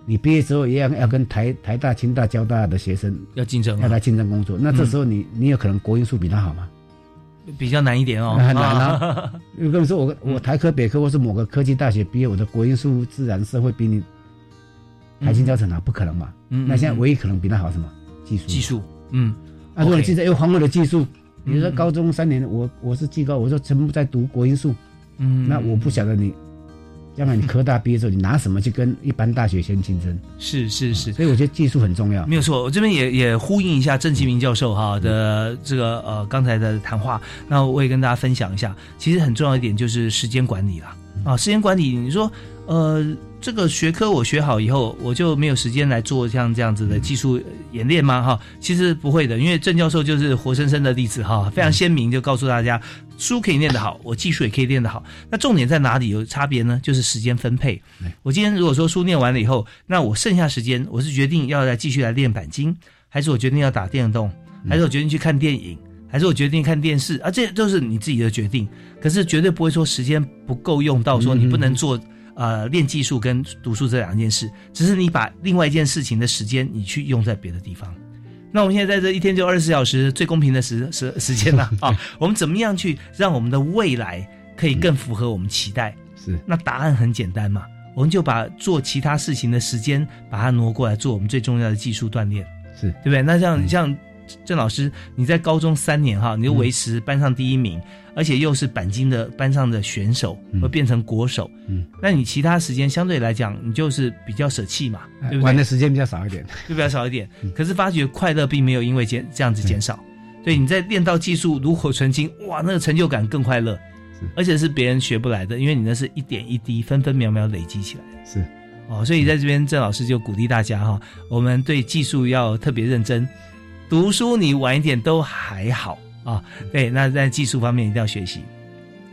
你毕业之后一样要跟台台大、清大、交大的学生要竞争，要来竞争工作。那这时候你你有可能国英数比他好吗？比较难一点哦，很难啊！有跟你说，我我台科、北科或是某个科技大学毕业，我的国英数自然社会比你台清交成啊，不可能嘛？嗯，那现在唯一可能比他好什么？技术？技术？嗯，那如果现在又荒废的技术。比如说高中三年，我我是技高，我说全部在读国音数，嗯，那我不晓得你将来你科大毕业之后，你拿什么去跟一般大学先竞争？是是是，所以我觉得技术很重要。没有错，我这边也也呼应一下郑其明教授哈的这个呃刚才的谈话，那我也跟大家分享一下，其实很重要一点就是时间管理啦啊，时间管理，你说呃。这个学科我学好以后，我就没有时间来做像这样子的技术演练吗？哈，其实不会的，因为郑教授就是活生生的例子哈，非常鲜明，就告诉大家，书可以练得好，我技术也可以练得好。那重点在哪里有差别呢？就是时间分配。我今天如果说书念完了以后，那我剩下时间，我是决定要来继续来练钣金，还是我决定要打电动，还是我决定去看电影，还是我决定看电视啊？这都是你自己的决定。可是绝对不会说时间不够用到，说你不能做。呃，练技术跟读书这两件事，只是你把另外一件事情的时间，你去用在别的地方。那我们现在在这一天就二十四小时最公平的时时时间了 啊！我们怎么样去让我们的未来可以更符合我们期待？是那答案很简单嘛，我们就把做其他事情的时间把它挪过来做我们最重要的技术锻炼，是对不对？那像像。郑老师，你在高中三年哈，你就维持班上第一名，而且又是钣金的班上的选手，会变成国手。嗯，那你其他时间相对来讲，你就是比较舍弃嘛，对不对？玩的时间比较少一点，就比较少一点。可是发觉快乐并没有因为减这样子减少，对，你在练到技术炉火纯青，哇，那个成就感更快乐，而且是别人学不来的，因为你那是一点一滴、分分秒秒累积起来的。是哦，所以在这边郑老师就鼓励大家哈，我们对技术要特别认真。读书你晚一点都还好啊，对，那在技术方面一定要学习，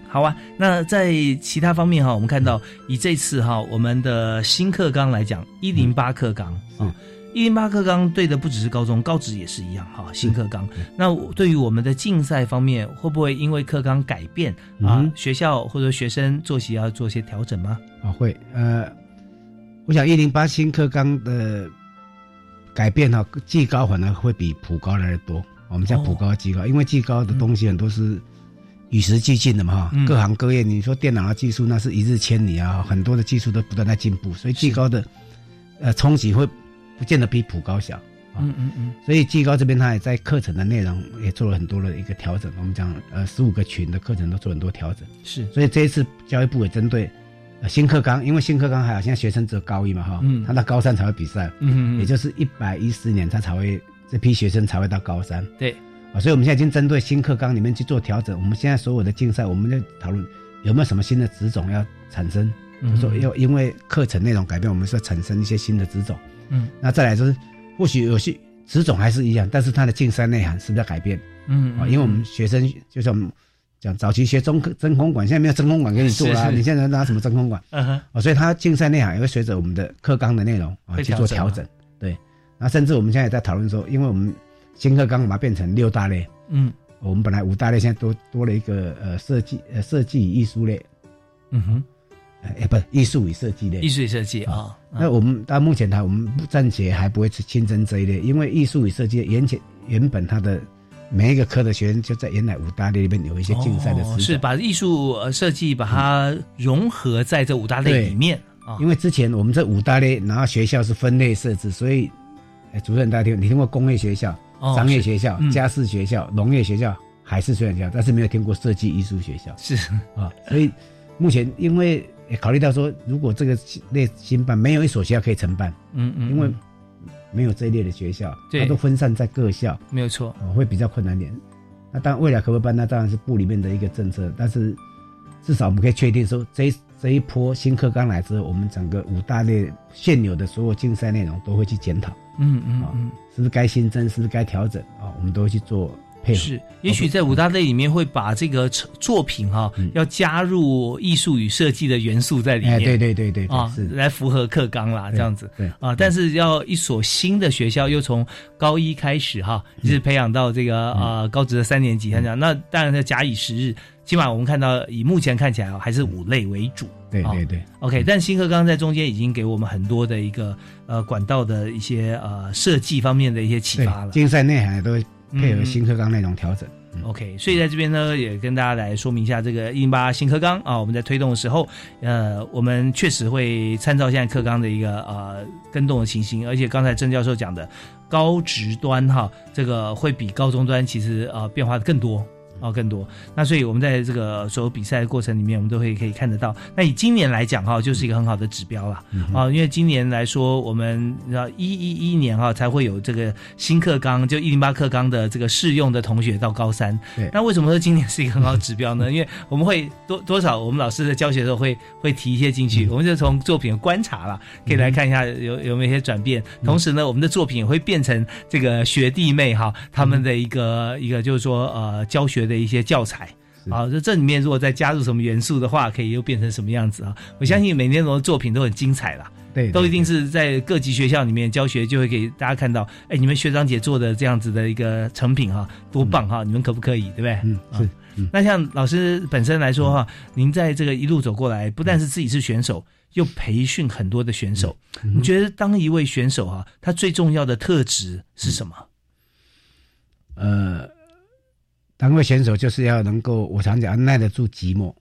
好啊。那在其他方面哈，我们看到以这次哈我们的新课纲来讲，一零八课纲啊，一零八课纲对的不只是高中，高职也是一样哈。新课纲，那对于我们的竞赛方面，会不会因为课纲改变啊，学校或者学生作息要做些调整吗？啊，会。呃，我想一零八新课纲的。改变哈，技高反而会比普高来的多。我们叫普高技高，因为技高的东西很多是与时俱进的嘛哈。各行各业，你说电脑的技术那是一日千里啊，很多的技术都不断在进步，所以技高的呃冲击会不见得比普高小。嗯嗯嗯。所以技高这边他也在课程的内容也做了很多的一个调整。我们讲呃十五个群的课程都做很多调整。是。所以这一次教育部也针对。新课纲，因为新课纲还好，现在学生只有高一嘛，哈，嗯，他到高三才会比赛，嗯嗯，也就是一百一十年他才会这批学生才会到高三，对，啊，所以我们现在已经针对新课纲里面去做调整。我们现在所有的竞赛，我们在讨论有没有什么新的职种要产生，说要因为课程内容改变，我们是要产生一些新的职种，嗯，那再来就是或许有些职种还是一样，但是它的竞赛内涵是不是要改变？嗯，啊，因为我们学生就像。讲早期学中真空管，现在没有真空管给你做了，你现在拿什么真空管？嗯哼，哦，所以它竞赛内涵也会随着我们的课纲的内容啊去做调整。对，那甚至我们现在也在讨论说，因为我们新课纲把它变成六大类，嗯，我们本来五大类，现在多多了一个呃设计呃设计与艺术类，嗯哼，哎不艺术与设计类，艺术与设计啊。那我们到目前它我们暂且还不会去新增这一类，因为艺术与设计原前原本它的。每一个科的学生就在原来五大类里面有一些竞赛的资是把艺术设计把它融合在这五大类里面啊。因为之前我们这五大类，然后学校是分类设置，所以，哎，主任大家听，你听过工业学校、商业学校、家事学校、农业学校、海事水产学校，但是没有听过设计艺术学校。是啊，所以目前因为考虑到说，如果这个类新办没有一所学校可以承办，嗯嗯，因为。没有这一类的学校，它都分散在各校，没有错，会比较困难点。那当然未来可不可以办？那当然是部里面的一个政策。但是至少我们可以确定说，这这一波新课纲来之后，我们整个五大类现有的所有竞赛内容都会去检讨。嗯嗯嗯，是不是该新增，是不是该调整啊？我们都会去做。是，也许在五大类里面会把这个作品哈，要加入艺术与设计的元素在里面。对对对对啊，是来符合课纲啦，这样子。对啊，但是要一所新的学校，又从高一开始哈，一直培养到这个呃高职的三年级，这样，那当然要假以时日，起码我们看到以目前看起来还是五类为主。对对对，OK。但新课纲在中间已经给我们很多的一个呃管道的一些呃设计方面的一些启发了。竞赛内涵都配合新课纲内容调整。OK，所以在这边呢，也跟大家来说明一下这个一零八新课纲啊，我们在推动的时候，呃，我们确实会参照现在课纲的一个呃跟动的情形，而且刚才郑教授讲的高职端哈，这个会比高中端其实呃变化的更多。哦，更多。那所以，我们在这个所有比赛的过程里面，我们都会可以看得到。那以今年来讲，哈，就是一个很好的指标了。啊，因为今年来说，我们要一一一年哈才会有这个新课纲，就一零八课纲的这个适用的同学到高三。对。那为什么说今年是一个很好的指标呢？因为我们会多多少，我们老师在教学的时候会会提一些进去，我们就从作品观察了，可以来看一下有有没有一些转变。同时呢，我们的作品也会变成这个学弟妹哈他们的一个一个就是说呃教学。的一些教材啊，这这里面如果再加入什么元素的话，可以又变成什么样子啊？我相信每年的作品都很精彩啦，对，都一定是在各级学校里面教学，就会给大家看到，哎，你们学长姐做的这样子的一个成品哈，多棒哈！你们可不可以，对不对？嗯，是。那像老师本身来说哈，您在这个一路走过来，不但是自己是选手，又培训很多的选手，你觉得当一位选手哈，他最重要的特质是什么？呃。当位选手就是要能够，我常讲耐得住寂寞。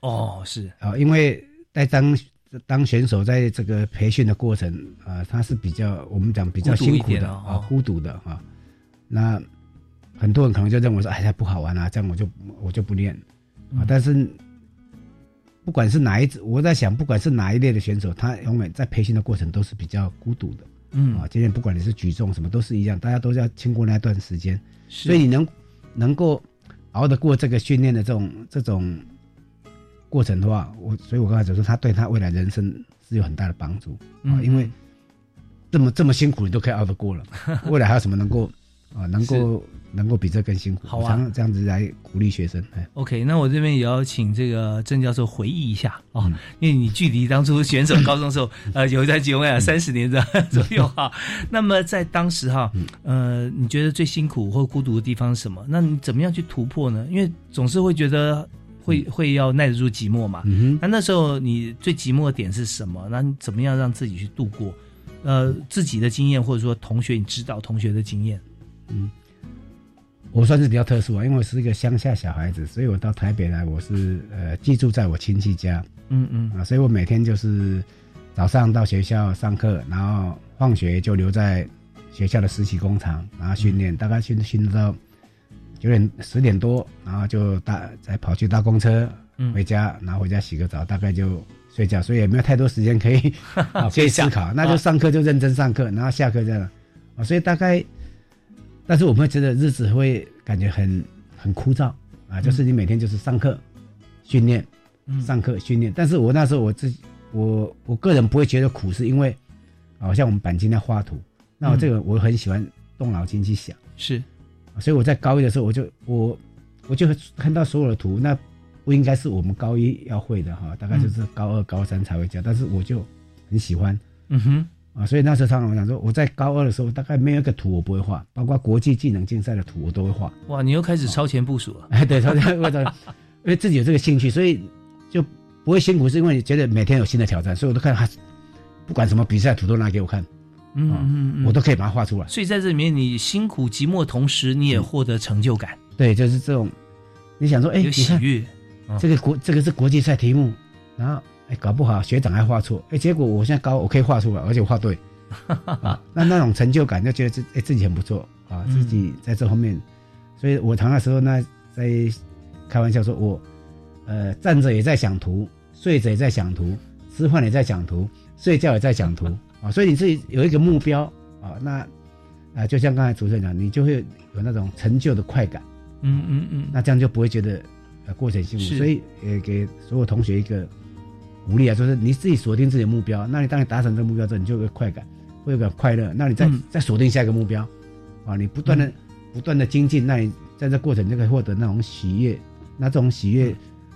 哦，是啊，因为在当当选手在这个培训的过程啊，他是比较我们讲比较辛苦的啊，孤独的啊。那很多人可能就认为说，哎，不好玩啊，这样我就我就不练啊。但是不管是哪一支我在想，不管是哪一类的选手，他永远在培训的过程都是比较孤独的。嗯啊，今天不管你是举重什么都是一样，大家都要经过那段时间，所以你能。能够熬得过这个训练的这种这种过程的话，我所以我刚才就说，他对他未来人生是有很大的帮助啊，因为这么这么辛苦，你都可以熬得过了，未来还有什么能够啊能够？能够比这更辛苦，好啊，这样子来鼓励学生。OK，那我这边也要请这个郑教授回忆一下哦，因为你距离当初选手高中时候，呃，有在几位啊，三十年的左右哈。那么在当时哈，呃，你觉得最辛苦或孤独的地方是什么？那你怎么样去突破呢？因为总是会觉得会会要耐得住寂寞嘛。那那时候你最寂寞的点是什么？那你怎么样让自己去度过？呃，自己的经验或者说同学，你知道同学的经验，嗯。我算是比较特殊啊，因为我是一个乡下小孩子，所以我到台北来，我是呃寄住在我亲戚家，嗯嗯。啊，所以我每天就是早上到学校上课，然后放学就留在学校的实习工厂，然后训练，大概训训到九点十点多，然后就搭再跑去搭公车回家，然后回家洗个澡，大概就睡觉，所以也没有太多时间可以 可以思考，那就上课就认真上课，然后下课这样啊，所以大概。但是我们觉得日子会感觉很很枯燥啊，就是你每天就是上课、训练、上课、训练。但是我那时候我自己，我我个人不会觉得苦，是因为，好像我们钣金在画图，那我这个我很喜欢动脑筋去想，是，所以我在高一的时候，我就我我就看到所有的图，那不应该是我们高一要会的哈，大概就是高二、高三才会教，但是我就很喜欢，嗯哼。啊，所以那时候常常讲说，我在高二的时候，大概没有一个图我不会画，包括国际技能竞赛的图我都会画。哇，你又开始超前部署了。哎，对，超前，部署因为自己有这个兴趣，所以就不会辛苦，是因为你觉得每天有新的挑战，所以我都看他，不管什么比赛图都拿给我看，嗯嗯嗯，我都可以把它画出来。所以在这里面，你辛苦寂寞，同时你也获得成就感。对，就是这种，你想说，哎，有喜悦，这个国这个是国际赛题目，然后。哎，搞不好学长还画错，哎，结果我现在高，我可以画出来，而且画对，啊，那那种成就感就觉得自哎自己很不错啊，自己在这方面，所以我谈的时候呢在开玩笑说，我呃站着也在想图，睡着也在想图，吃饭也在想图，睡觉也在想图 啊，所以你自己有一个目标啊，那啊就像刚才主持人讲，你就会有那种成就的快感，嗯嗯嗯，那这样就不会觉得呃过程辛苦，所以也给所有同学一个鼓励啊，就是你自己锁定自己的目标，那你当你达成这个目标之后，你就有个快感，会有个快乐，那你再再锁定下一个目标，啊，你不断的不断的精进，那你在这过程就可以获得那种喜悦，那这种喜悦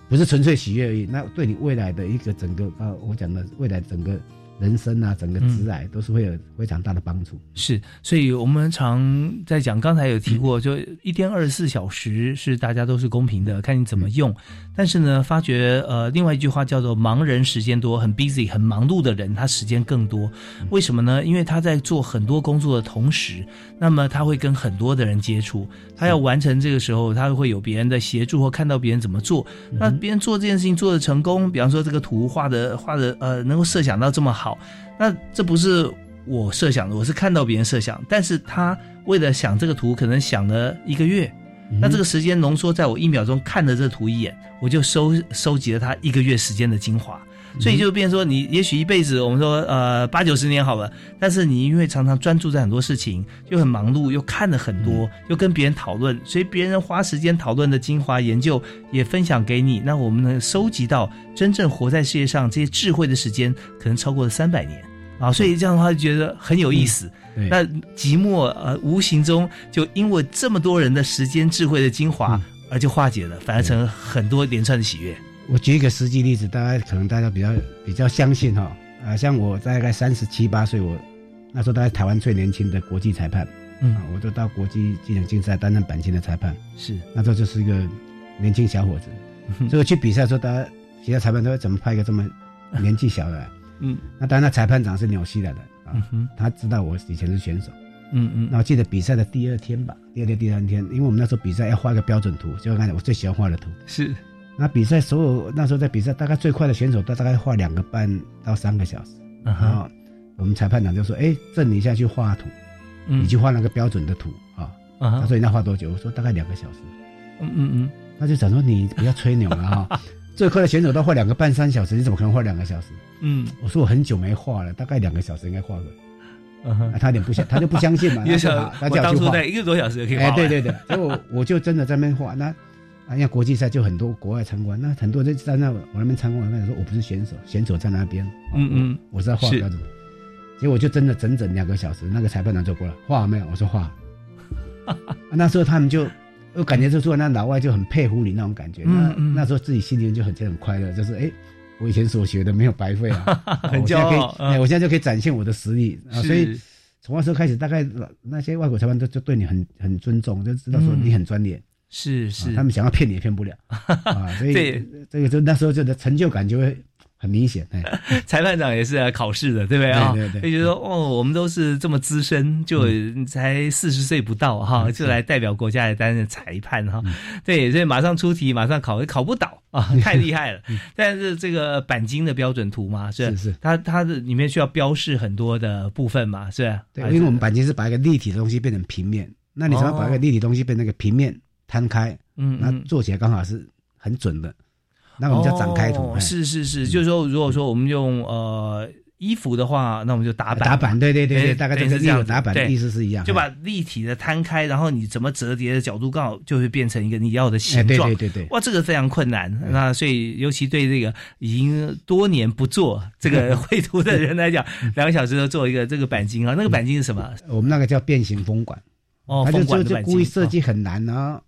不是纯粹喜悦而已，那对你未来的一个整个啊，我讲的未来整个。人生啊，整个直癌都是会有非常大的帮助。是，所以我们常在讲，刚才有提过，就一天二十四小时是大家都是公平的，看你怎么用。但是呢，发觉呃，另外一句话叫做“忙人时间多”，很 busy、很忙碌的人，他时间更多。为什么呢？因为他在做很多工作的同时，那么他会跟很多的人接触，他要完成这个时候，他会有别人的协助或看到别人怎么做。那别人做这件事情做的成功，比方说这个图画的画的呃，能够设想到这么好。好，那这不是我设想的，我是看到别人设想，但是他为了想这个图，可能想了一个月，那这个时间浓缩在我一秒钟看了这图一眼，我就收收集了他一个月时间的精华，所以就变说，你也许一辈子，我们说呃八九十年好了，但是你因为常常专注在很多事情，又很忙碌，又看了很多，又跟别人讨论，所以别人花时间讨论的精华研究也分享给你，那我们能收集到。真正活在世界上这些智慧的时间，可能超过了三百年啊！所以这样的话，就觉得很有意思。那寂寞呃，无形中就因为这么多人的时间智慧的精华，而就化解了，反而成很多连串的喜悦。我举一个实际例子，大家可能大家比较比较相信哈。啊，像我大概三十七八岁，我那时候大概台湾最年轻的国际裁判，嗯，我就到国际技能竞赛担任板金的裁判，是。那时候就是一个年轻小伙子，所以去比赛的时候，大家。其他裁判都会怎么派一个这么年纪小的？嗯，那当然，那裁判长是纽西兰的啊，他知道我以前是选手。嗯嗯，那我记得比赛的第二天吧，第二天、第三天，因为我们那时候比赛要画一个标准图，就刚才我最喜欢画的图。是，那比赛所有那时候在比赛，大概最快的选手都大概画两个半到三个小时。然后我们裁判长就说：“哎，郑，你下去画图，你去画那个标准的图啊。”他说：“你要画多久？”我说：“大概两个小时。”嗯嗯嗯，他就想说：“你不要吹牛了哈。”最快的选手都画两个半三小时，你怎么可能画两个小时？嗯，我说我很久没画了，大概两个小时应该画个。嗯哼，他有点不相，他就不相信嘛。他说他叫去画，一个多小时就可以画。哎，对对对，结果我就真的在那边画。那啊，因为国际赛就很多国外参观，那很多人在那我那边参观，我跟他说我不是选手，选手在那边。嗯嗯，我是在画标准。结果就真的整整两个小时，那个裁判长就过来画没有？我说画。那时候他们就。我感觉就说那老外就很佩服你那种感觉，那那时候自己心情就很很快乐，就是哎，我以前所学的没有白费啊，很骄傲。哎，我现在就可以展现我的实力啊，所以从那时候开始，大概那些外国裁判都就对你很很尊重，就知道说你很专业。是是，他们想要骗你也骗不了。啊，所以这个就那时候就的成就感就会。很明显，哎。裁判长也是来考试的，对不对？啊？对对。对，就说哦，我们都是这么资深，就才四十岁不到哈，就来代表国家来担任裁判哈。对，所以马上出题，马上考，考不倒啊，太厉害了。但是这个钣金的标准图嘛，是是，它它的里面需要标示很多的部分嘛，是吧？对，因为我们钣金是把一个立体的东西变成平面，那你怎么把一个立体东西变成一个平面摊开？嗯，那做起来刚好是很准的。那我们叫展开图，是是是，就是说，如果说我们用呃衣服的话，那我们就打板，打板，对对对对，大概就是这样，打板的意思是一样，就把立体的摊开，然后你怎么折叠的角度刚好就会变成一个你要的形状，对对对对，哇，这个非常困难，那所以尤其对这个已经多年不做这个 绘图的人来讲，两个小时都做一个这个钣金啊，那个钣金是什么？我们那个叫变形风管，哦，他就就就故意设计很难啊。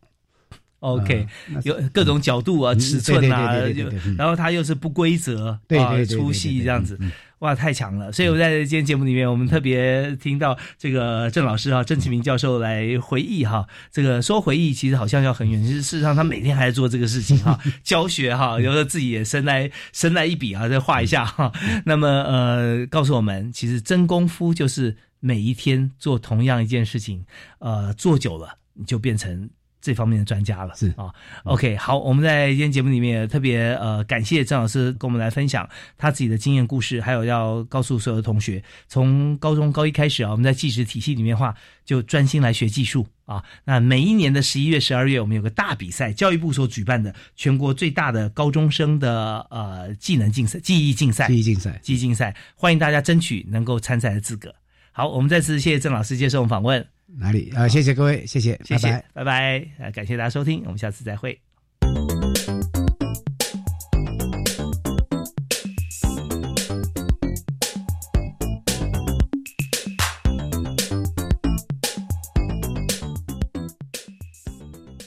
OK，有各种角度啊、尺寸啊，然后它又是不规则啊、粗细这样子，哇，太强了！所以我在今天节目里面，我们特别听到这个郑老师啊，郑启明教授来回忆哈，这个说回忆其实好像要很远，其实事实上他每天还在做这个事情哈，教学哈，有时候自己也生来生来一笔啊，再画一下哈。那么呃，告诉我们，其实真功夫就是每一天做同样一件事情，呃，做久了你就变成。这方面的专家了，是啊，OK，好，我们在今天节目里面也特别呃感谢郑老师跟我们来分享他自己的经验故事，还有要告诉所有的同学，从高中高一开始啊，我们在计时体系里面话就专心来学技术啊。那每一年的十一月、十二月，我们有个大比赛，教育部所举办的全国最大的高中生的呃技能竞赛、记忆竞赛、记忆竞赛、记忆竞赛，欢迎大家争取能够参赛的资格。好，我们再次谢谢郑老师接受我们访问。哪里啊？谢谢各位，谢谢，谢谢，拜拜。啊，感谢大家收听，我们下次再会。